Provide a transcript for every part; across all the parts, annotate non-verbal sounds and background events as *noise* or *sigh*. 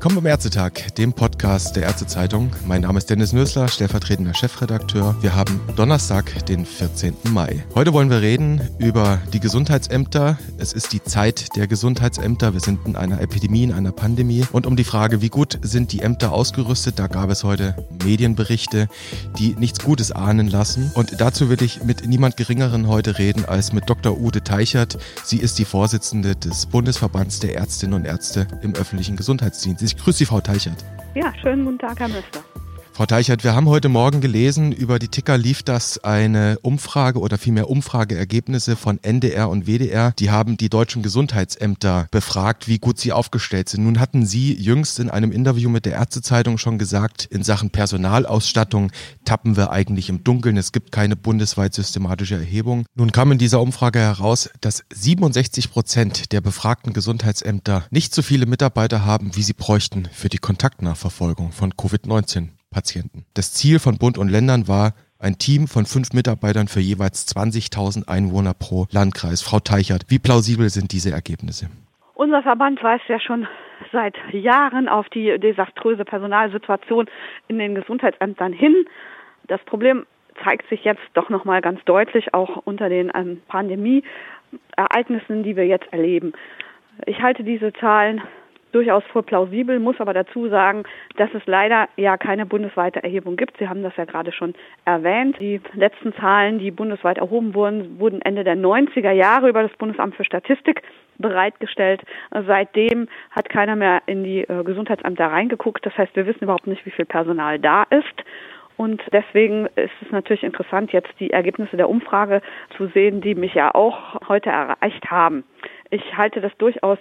Willkommen beim Ärztetag, dem Podcast der Ärztezeitung. Mein Name ist Dennis Nösler, stellvertretender Chefredakteur. Wir haben Donnerstag, den 14. Mai. Heute wollen wir reden über die Gesundheitsämter. Es ist die Zeit der Gesundheitsämter. Wir sind in einer Epidemie, in einer Pandemie. Und um die Frage, wie gut sind die Ämter ausgerüstet, da gab es heute Medienberichte, die nichts Gutes ahnen lassen. Und dazu will ich mit niemand Geringeren heute reden als mit Dr. Ute Teichert. Sie ist die Vorsitzende des Bundesverbands der Ärztinnen und Ärzte im öffentlichen Gesundheitsdienst. Ich grüße Sie, Frau Teichert. Ja, schönen guten Tag, Herr Möster. Frau Teichert, wir haben heute Morgen gelesen, über die Ticker lief das eine Umfrage oder vielmehr Umfrageergebnisse von NDR und WDR. Die haben die deutschen Gesundheitsämter befragt, wie gut sie aufgestellt sind. Nun hatten Sie jüngst in einem Interview mit der Ärztezeitung schon gesagt, in Sachen Personalausstattung tappen wir eigentlich im Dunkeln. Es gibt keine bundesweit systematische Erhebung. Nun kam in dieser Umfrage heraus, dass 67 Prozent der befragten Gesundheitsämter nicht so viele Mitarbeiter haben, wie sie bräuchten für die Kontaktnachverfolgung von Covid-19. Patienten. Das Ziel von Bund und Ländern war, ein Team von fünf Mitarbeitern für jeweils 20.000 Einwohner pro Landkreis. Frau Teichert, wie plausibel sind diese Ergebnisse? Unser Verband weist ja schon seit Jahren auf die desaströse Personalsituation in den Gesundheitsämtern hin. Das Problem zeigt sich jetzt doch noch mal ganz deutlich auch unter den ähm, Pandemieereignissen, die wir jetzt erleben. Ich halte diese Zahlen durchaus für plausibel, muss aber dazu sagen, dass es leider ja keine bundesweite Erhebung gibt. Sie haben das ja gerade schon erwähnt. Die letzten Zahlen, die bundesweit erhoben wurden, wurden Ende der 90er Jahre über das Bundesamt für Statistik bereitgestellt. Seitdem hat keiner mehr in die äh, Gesundheitsämter reingeguckt. Das heißt, wir wissen überhaupt nicht, wie viel Personal da ist. Und deswegen ist es natürlich interessant, jetzt die Ergebnisse der Umfrage zu sehen, die mich ja auch heute erreicht haben. Ich halte das durchaus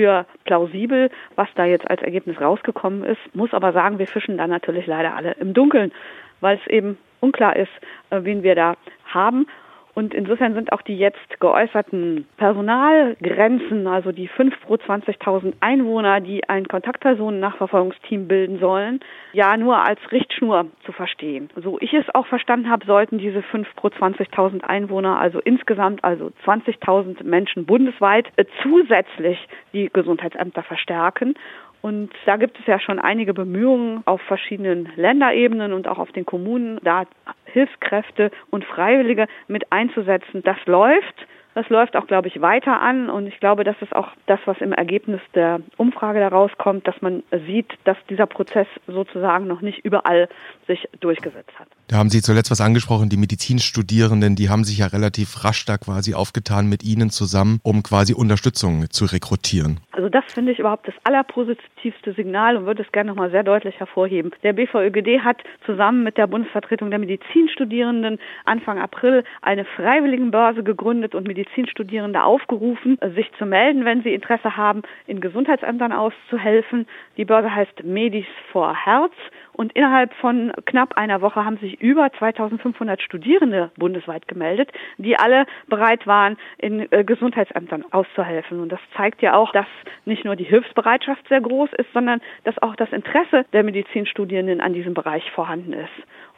für plausibel, was da jetzt als Ergebnis rausgekommen ist. Muss aber sagen, wir fischen da natürlich leider alle im Dunkeln, weil es eben unklar ist, äh, wen wir da haben. Und insofern sind auch die jetzt geäußerten Personalgrenzen, also die 5 pro 20.000 Einwohner, die ein Kontaktpersonennachverfolgungsteam bilden sollen, ja nur als Richtschnur zu verstehen. So ich es auch verstanden habe, sollten diese 5 pro 20.000 Einwohner, also insgesamt also 20.000 Menschen bundesweit, äh, zusätzlich die Gesundheitsämter verstärken. Und da gibt es ja schon einige Bemühungen auf verschiedenen Länderebenen und auch auf den Kommunen, da Hilfskräfte und Freiwillige mit einzusetzen. Das läuft. Das läuft auch, glaube ich, weiter an und ich glaube, das ist auch das, was im Ergebnis der Umfrage daraus kommt, dass man sieht, dass dieser Prozess sozusagen noch nicht überall sich durchgesetzt hat. Da haben Sie zuletzt was angesprochen, die Medizinstudierenden, die haben sich ja relativ rasch da quasi aufgetan mit Ihnen zusammen, um quasi Unterstützung zu rekrutieren. Also das finde ich überhaupt das allerpositivste Signal und würde es gerne nochmal sehr deutlich hervorheben. Der BVÖGD hat zusammen mit der Bundesvertretung der Medizinstudierenden Anfang April eine Freiwilligenbörse gegründet und Medizinstudierende aufgerufen, sich zu melden, wenn sie Interesse haben, in Gesundheitsämtern auszuhelfen. Die Börse heißt Medis for Herz und innerhalb von knapp einer Woche haben sich über 2500 Studierende bundesweit gemeldet, die alle bereit waren, in äh, Gesundheitsämtern auszuhelfen. Und das zeigt ja auch, dass nicht nur die Hilfsbereitschaft sehr groß ist, sondern dass auch das Interesse der Medizinstudierenden an diesem Bereich vorhanden ist.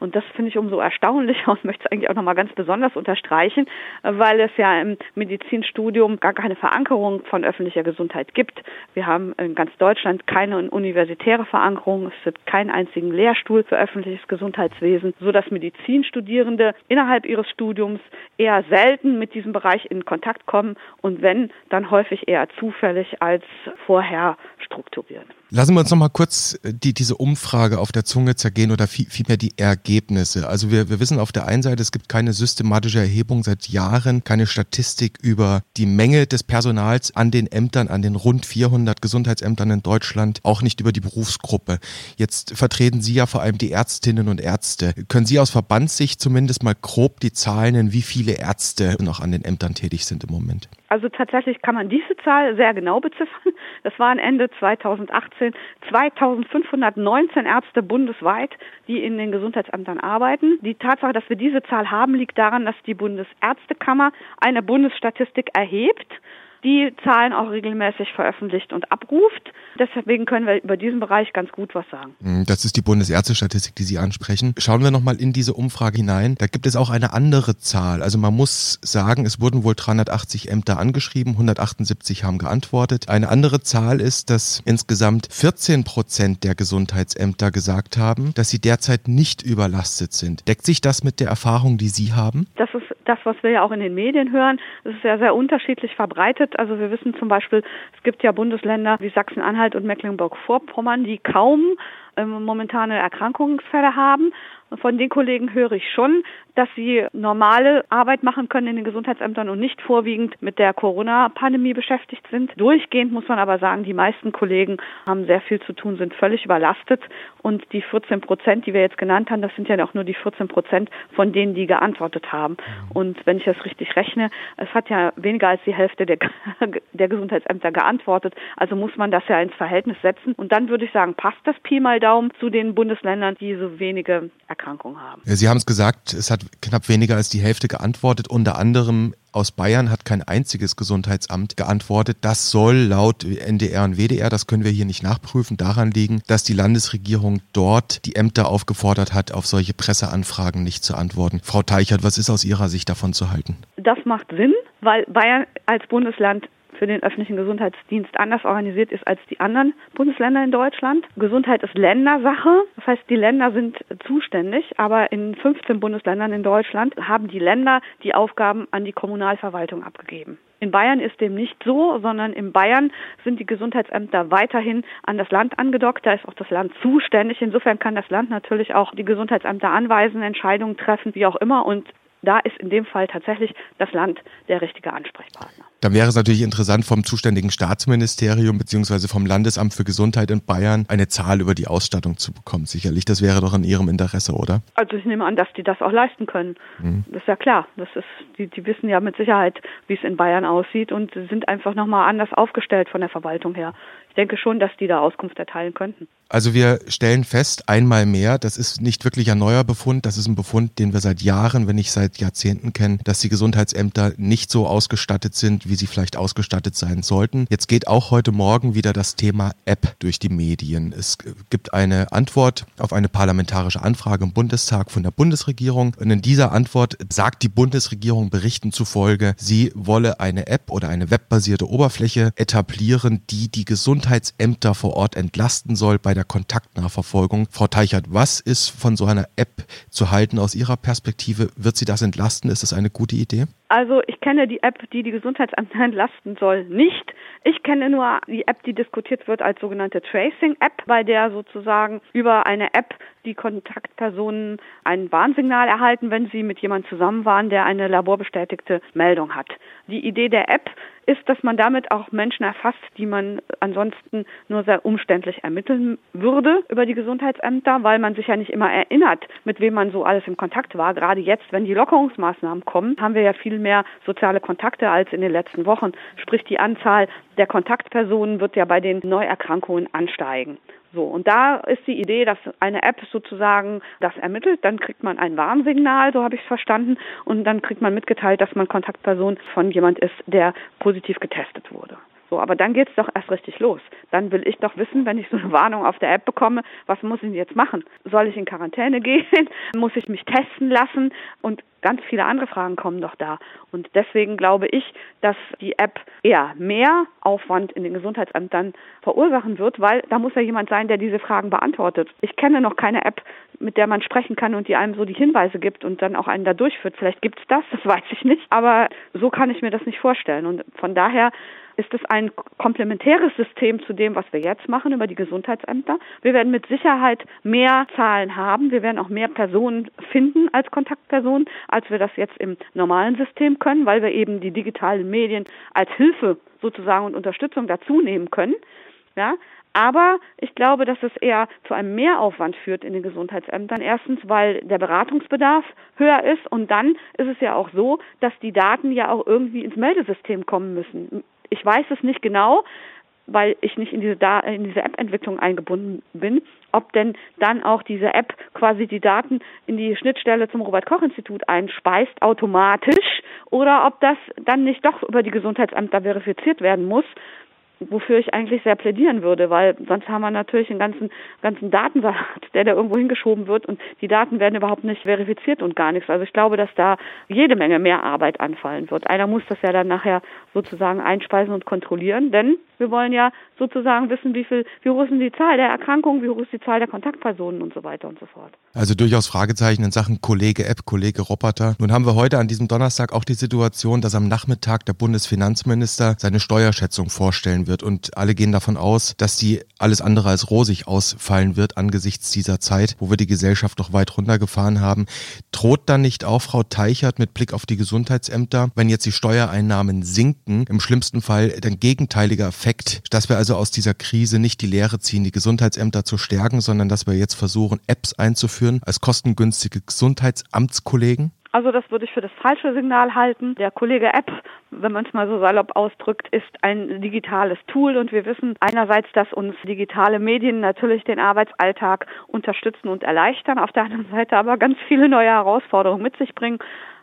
Und das finde ich umso erstaunlicher und möchte es eigentlich auch nochmal ganz besonders unterstreichen, weil es ja im Medizinstudium gar keine Verankerung von öffentlicher Gesundheit gibt. Wir haben in ganz Deutschland keine universitäre Verankerung. Es gibt keinen einzigen Lehrstuhl für öffentliches Gesundheitswesen, so dass Medizinstudierende innerhalb ihres Studiums eher selten mit diesem Bereich in Kontakt kommen und wenn, dann häufig eher zufällig als vorher strukturiert. Lassen wir uns noch mal kurz die, diese Umfrage auf der Zunge zergehen oder vielmehr die Ergebnisse. Also wir, wir wissen auf der einen Seite, es gibt keine systematische Erhebung seit Jahren, keine Statistik über die Menge des Personals an den Ämtern, an den rund 400 Gesundheitsämtern in Deutschland, auch nicht über die Berufsgruppe. Jetzt vertreten Sie ja vor allem die Ärztinnen und Ärzte. Können Sie aus Verbandssicht zumindest mal grob die Zahlen nennen, wie viele Ärzte noch an den Ämtern tätig sind im Moment? Also tatsächlich kann man diese Zahl sehr genau beziffern. Das waren Ende 2018 2519 Ärzte bundesweit, die in den Gesundheitsämtern arbeiten. Die Tatsache, dass wir diese Zahl haben, liegt daran, dass die Bundesärztekammer eine Bundesstatistik erhebt die Zahlen auch regelmäßig veröffentlicht und abruft. Deswegen können wir über diesen Bereich ganz gut was sagen. Hm, das ist die Bundesärztestatistik, die Sie ansprechen. Schauen wir nochmal in diese Umfrage hinein. Da gibt es auch eine andere Zahl. Also man muss sagen, es wurden wohl 380 Ämter angeschrieben, 178 haben geantwortet. Eine andere Zahl ist, dass insgesamt 14 Prozent der Gesundheitsämter gesagt haben, dass sie derzeit nicht überlastet sind. Deckt sich das mit der Erfahrung, die Sie haben? Das ist das, was wir ja auch in den Medien hören. Es ist ja sehr unterschiedlich verbreitet. Also wir wissen zum Beispiel, es gibt ja Bundesländer wie Sachsen-Anhalt und Mecklenburg-Vorpommern, die kaum ähm, momentane Erkrankungsfälle haben. Von den Kollegen höre ich schon, dass sie normale Arbeit machen können in den Gesundheitsämtern und nicht vorwiegend mit der Corona-Pandemie beschäftigt sind. Durchgehend muss man aber sagen, die meisten Kollegen haben sehr viel zu tun, sind völlig überlastet und die 14 Prozent, die wir jetzt genannt haben, das sind ja auch nur die 14 Prozent von denen, die geantwortet haben. Mhm. Und wenn ich das richtig rechne, es hat ja weniger als die Hälfte der, *laughs* der Gesundheitsämter geantwortet. Also muss man das ja ins Verhältnis setzen. Und dann würde ich sagen, passt das Pi mal Daumen zu den Bundesländern, die so wenige Erkrankungen haben. Sie haben es gesagt, es hat knapp weniger als die Hälfte geantwortet. Unter anderem aus Bayern hat kein einziges Gesundheitsamt geantwortet. Das soll laut NDR und WDR, das können wir hier nicht nachprüfen, daran liegen, dass die Landesregierung dort die Ämter aufgefordert hat, auf solche Presseanfragen nicht zu antworten. Frau Teichert, was ist aus Ihrer Sicht davon zu halten? Das macht Sinn, weil Bayern als Bundesland für den öffentlichen Gesundheitsdienst anders organisiert ist als die anderen Bundesländer in Deutschland. Gesundheit ist Ländersache. Das heißt, die Länder sind zuständig, aber in 15 Bundesländern in Deutschland haben die Länder die Aufgaben an die Kommunalverwaltung abgegeben. In Bayern ist dem nicht so, sondern in Bayern sind die Gesundheitsämter weiterhin an das Land angedockt. Da ist auch das Land zuständig. Insofern kann das Land natürlich auch die Gesundheitsämter anweisen, Entscheidungen treffen, wie auch immer. Und da ist in dem Fall tatsächlich das Land der richtige Ansprechpartner. Dann wäre es natürlich interessant, vom zuständigen Staatsministerium beziehungsweise vom Landesamt für Gesundheit in Bayern eine Zahl über die Ausstattung zu bekommen. Sicherlich, das wäre doch in Ihrem Interesse, oder? Also ich nehme an, dass die das auch leisten können. Mhm. Das ist ja klar. Das ist, die, die wissen ja mit Sicherheit, wie es in Bayern aussieht und sind einfach nochmal anders aufgestellt von der Verwaltung her. Ich denke schon, dass die da Auskunft erteilen könnten. Also wir stellen fest, einmal mehr, das ist nicht wirklich ein neuer Befund, das ist ein Befund, den wir seit Jahren, wenn nicht seit Jahrzehnten kennen, dass die Gesundheitsämter nicht so ausgestattet sind, wie sie vielleicht ausgestattet sein sollten. Jetzt geht auch heute Morgen wieder das Thema App durch die Medien. Es gibt eine Antwort auf eine parlamentarische Anfrage im Bundestag von der Bundesregierung und in dieser Antwort sagt die Bundesregierung Berichten zufolge, sie wolle eine App oder eine webbasierte Oberfläche etablieren, die die Gesundheitsämter vor Ort entlasten soll bei der Kontaktnachverfolgung. Frau Teichert, was ist von so einer App zu halten aus Ihrer Perspektive? Wird sie das entlasten? Ist das eine gute Idee? Also ich kenne die App, die die Gesundheitsämter *laughs* entlasten soll, nicht. Ich kenne nur die App, die diskutiert wird als sogenannte Tracing-App, bei der sozusagen über eine App die Kontaktpersonen ein Warnsignal erhalten, wenn sie mit jemandem zusammen waren, der eine laborbestätigte Meldung hat. Die Idee der App ist, dass man damit auch Menschen erfasst, die man ansonsten nur sehr umständlich ermitteln würde über die Gesundheitsämter, weil man sich ja nicht immer erinnert, mit wem man so alles im Kontakt war. Gerade jetzt, wenn die Lockerungsmaßnahmen kommen, haben wir ja viel mehr soziale Kontakte als in den letzten Wochen. Sprich, die Anzahl der Kontaktpersonen wird ja bei den Neuerkrankungen ansteigen. So, und da ist die Idee, dass eine App sozusagen das ermittelt, dann kriegt man ein Warnsignal, so habe ich es verstanden, und dann kriegt man mitgeteilt, dass man Kontaktperson von jemand ist, der positiv getestet wurde. So, aber dann geht's doch erst richtig los. Dann will ich doch wissen, wenn ich so eine *laughs* Warnung auf der App bekomme, was muss ich jetzt machen? Soll ich in Quarantäne *laughs* gehen? muss ich mich testen lassen? Und ganz viele andere Fragen kommen doch da. Und deswegen glaube ich, dass die App eher mehr Aufwand in den Gesundheitsämtern verursachen wird, weil da muss ja jemand sein, der diese Fragen beantwortet. Ich kenne noch keine App, mit der man sprechen kann und die einem so die Hinweise gibt und dann auch einen da durchführt. Vielleicht gibt's das, *laughs* das weiß ich nicht. Aber so kann ich mir das nicht vorstellen. Und von daher ist es ein komplementäres System zu dem, was wir jetzt machen über die Gesundheitsämter. Wir werden mit Sicherheit mehr Zahlen haben. Wir werden auch mehr Personen finden als Kontaktpersonen, als wir das jetzt im normalen System können, weil wir eben die digitalen Medien als Hilfe sozusagen und Unterstützung dazu nehmen können. Ja, aber ich glaube, dass es eher zu einem Mehraufwand führt in den Gesundheitsämtern. Erstens, weil der Beratungsbedarf höher ist und dann ist es ja auch so, dass die Daten ja auch irgendwie ins Meldesystem kommen müssen. Ich weiß es nicht genau, weil ich nicht in diese, in diese App-Entwicklung eingebunden bin, ob denn dann auch diese App quasi die Daten in die Schnittstelle zum Robert-Koch-Institut einspeist, automatisch, oder ob das dann nicht doch über die Gesundheitsämter verifiziert werden muss wofür ich eigentlich sehr plädieren würde, weil sonst haben wir natürlich einen ganzen, ganzen Datensalat, der da irgendwo hingeschoben wird und die Daten werden überhaupt nicht verifiziert und gar nichts. Also ich glaube, dass da jede Menge mehr Arbeit anfallen wird. Einer muss das ja dann nachher sozusagen einspeisen und kontrollieren, denn wir wollen ja sozusagen wissen, wie viel, wie hoch ist die Zahl der Erkrankungen, wie hoch ist die Zahl der Kontaktpersonen und so weiter und so fort. Also durchaus Fragezeichen in Sachen Kollege App, Kollege Roboter. Nun haben wir heute an diesem Donnerstag auch die Situation, dass am Nachmittag der Bundesfinanzminister seine Steuerschätzung vorstellen wird und alle gehen davon aus, dass die alles andere als rosig ausfallen wird angesichts dieser Zeit, wo wir die Gesellschaft noch weit runtergefahren haben. Droht dann nicht auch Frau Teichert mit Blick auf die Gesundheitsämter, wenn jetzt die Steuereinnahmen sinken, im schlimmsten Fall der gegenteilige Effekt, dass wir also aus dieser Krise nicht die Lehre ziehen, die Gesundheitsämter zu stärken, sondern dass wir jetzt versuchen, Apps einzuführen als kostengünstige Gesundheitsamtskollegen? Also das würde ich für das falsche Signal halten. Der Kollege App, wenn man es mal so salopp ausdrückt, ist ein digitales Tool und wir wissen einerseits, dass uns digitale Medien natürlich den Arbeitsalltag unterstützen und erleichtern, auf der anderen Seite aber ganz viele neue Herausforderungen mit sich bringen.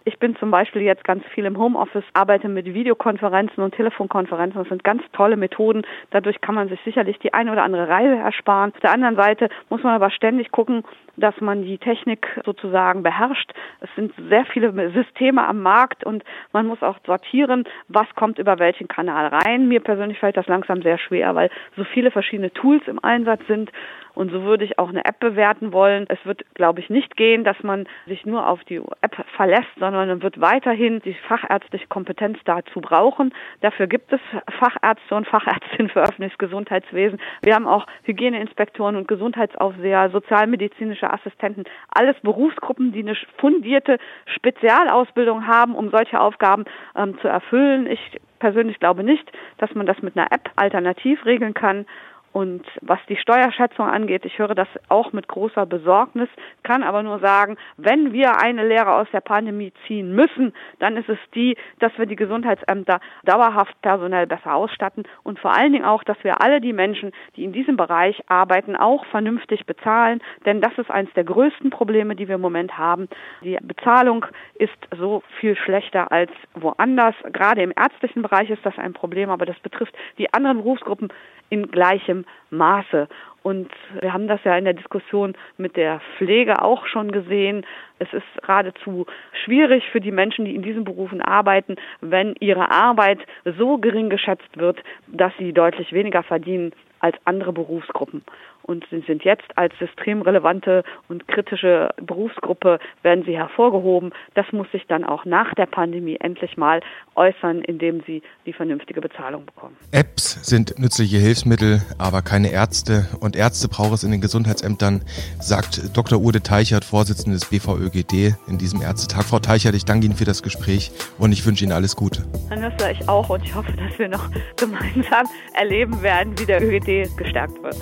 Ich bin zum Beispiel jetzt ganz viel im Homeoffice, arbeite mit Videokonferenzen und Telefonkonferenzen. Das sind ganz tolle Methoden. Dadurch kann man sich sicherlich die eine oder andere Reise ersparen. Auf der anderen Seite muss man aber ständig gucken, dass man die Technik sozusagen beherrscht. Es sind sehr viele Systeme am Markt und man muss auch sortieren, was kommt über welchen Kanal rein. Mir persönlich fällt das langsam sehr schwer, weil so viele verschiedene Tools im Einsatz sind und so würde ich auch eine App bewerten wollen. Es wird, glaube ich, nicht gehen, dass man sich nur auf die App verlässt, sondern man wird weiterhin die fachärztliche Kompetenz dazu brauchen. Dafür gibt es Fachärzte und Fachärztinnen für öffentliches Gesundheitswesen. Wir haben auch Hygieneinspektoren und Gesundheitsaufseher, sozialmedizinische Assistenten, alles Berufsgruppen, die eine fundierte Spezialausbildung haben, um solche Aufgaben ähm, zu erfüllen. Ich persönlich glaube nicht, dass man das mit einer App alternativ regeln kann. Und was die Steuerschätzung angeht, ich höre das auch mit großer Besorgnis, kann aber nur sagen, wenn wir eine Lehre aus der Pandemie ziehen müssen, dann ist es die, dass wir die Gesundheitsämter dauerhaft personell besser ausstatten und vor allen Dingen auch, dass wir alle die Menschen, die in diesem Bereich arbeiten, auch vernünftig bezahlen, denn das ist eines der größten Probleme, die wir im Moment haben. Die Bezahlung ist so viel schlechter als woanders. Gerade im ärztlichen Bereich ist das ein Problem, aber das betrifft die anderen Berufsgruppen in gleichem Maße. Und wir haben das ja in der Diskussion mit der Pflege auch schon gesehen. Es ist geradezu schwierig für die Menschen, die in diesen Berufen arbeiten, wenn ihre Arbeit so gering geschätzt wird, dass sie deutlich weniger verdienen als andere Berufsgruppen. Und sie sind jetzt als systemrelevante und kritische Berufsgruppe, werden sie hervorgehoben. Das muss sich dann auch nach der Pandemie endlich mal äußern, indem sie die vernünftige Bezahlung bekommen. Apps sind nützliche Hilfsmittel, aber keine Ärzte. Und Ärzte braucht es in den Gesundheitsämtern, sagt Dr. Ude Teichert, Vorsitzende des BVÖGD in diesem Ärztetag. Frau Teichert, ich danke Ihnen für das Gespräch und ich wünsche Ihnen alles Gute. Dann das ich auch und ich hoffe, dass wir noch *laughs* gemeinsam erleben werden, wie der ÖGD gestärkt wird.